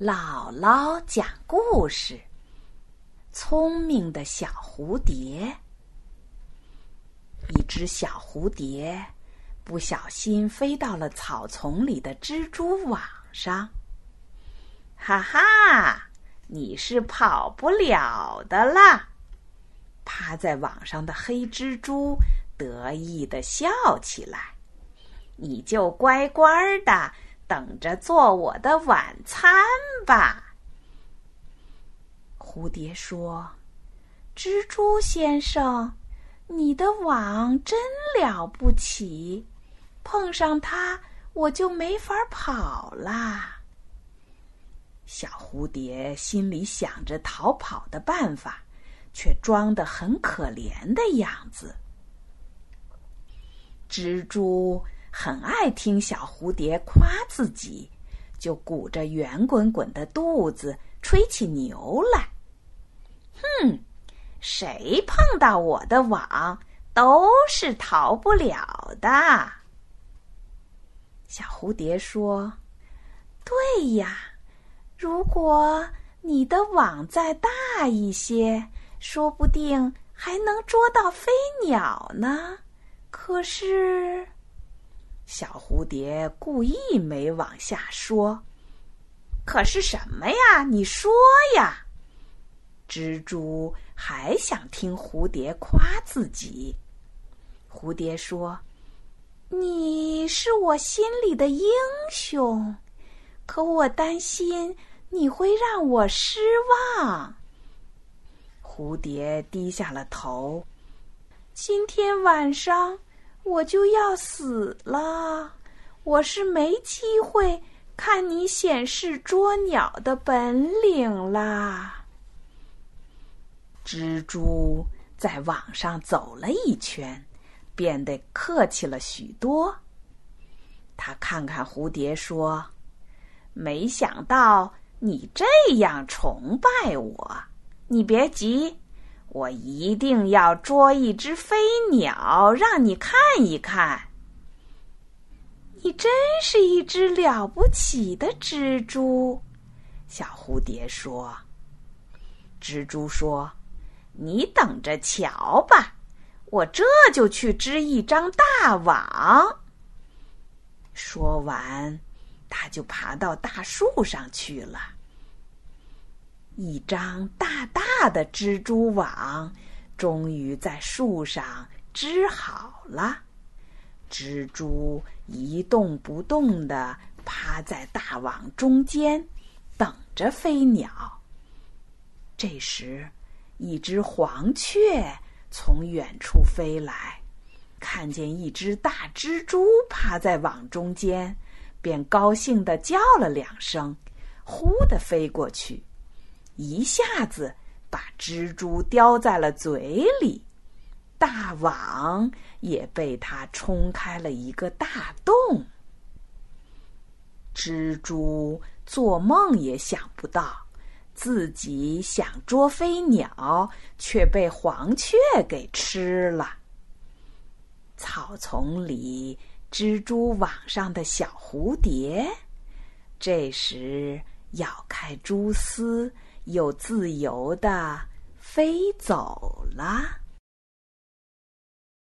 姥姥讲故事：聪明的小蝴蝶。一只小蝴蝶不小心飞到了草丛里的蜘蛛网上。哈哈，你是跑不了的啦！趴在网上的黑蜘蛛得意的笑起来。你就乖乖的。等着做我的晚餐吧。蝴蝶说：“蜘蛛先生，你的网真了不起，碰上它我就没法跑啦。”小蝴蝶心里想着逃跑的办法，却装得很可怜的样子。蜘蛛。很爱听小蝴蝶夸自己，就鼓着圆滚滚的肚子吹起牛来。哼，谁碰到我的网都是逃不了的。小蝴蝶说：“对呀，如果你的网再大一些，说不定还能捉到飞鸟呢。可是……”小蝴蝶故意没往下说，可是什么呀？你说呀！蜘蛛还想听蝴蝶夸自己。蝴蝶说：“你是我心里的英雄，可我担心你会让我失望。”蝴蝶低下了头。今天晚上。我就要死了，我是没机会看你显示捉鸟的本领啦。蜘蛛在网上走了一圈，变得客气了许多。他看看蝴蝶，说：“没想到你这样崇拜我，你别急。”我一定要捉一只飞鸟，让你看一看。你真是一只了不起的蜘蛛，小蝴蝶说。蜘蛛说：“你等着瞧吧，我这就去织一张大网。”说完，它就爬到大树上去了。一张大大的蜘蛛网终于在树上织好了，蜘蛛一动不动地趴在大网中间，等着飞鸟。这时，一只黄雀从远处飞来，看见一只大蜘蛛趴在网中间，便高兴地叫了两声，呼地飞过去。一下子把蜘蛛叼在了嘴里，大网也被它冲开了一个大洞。蜘蛛做梦也想不到，自己想捉飞鸟，却被黄雀给吃了。草丛里，蜘蛛网上的小蝴蝶，这时咬开蛛丝。又自由的飞走了。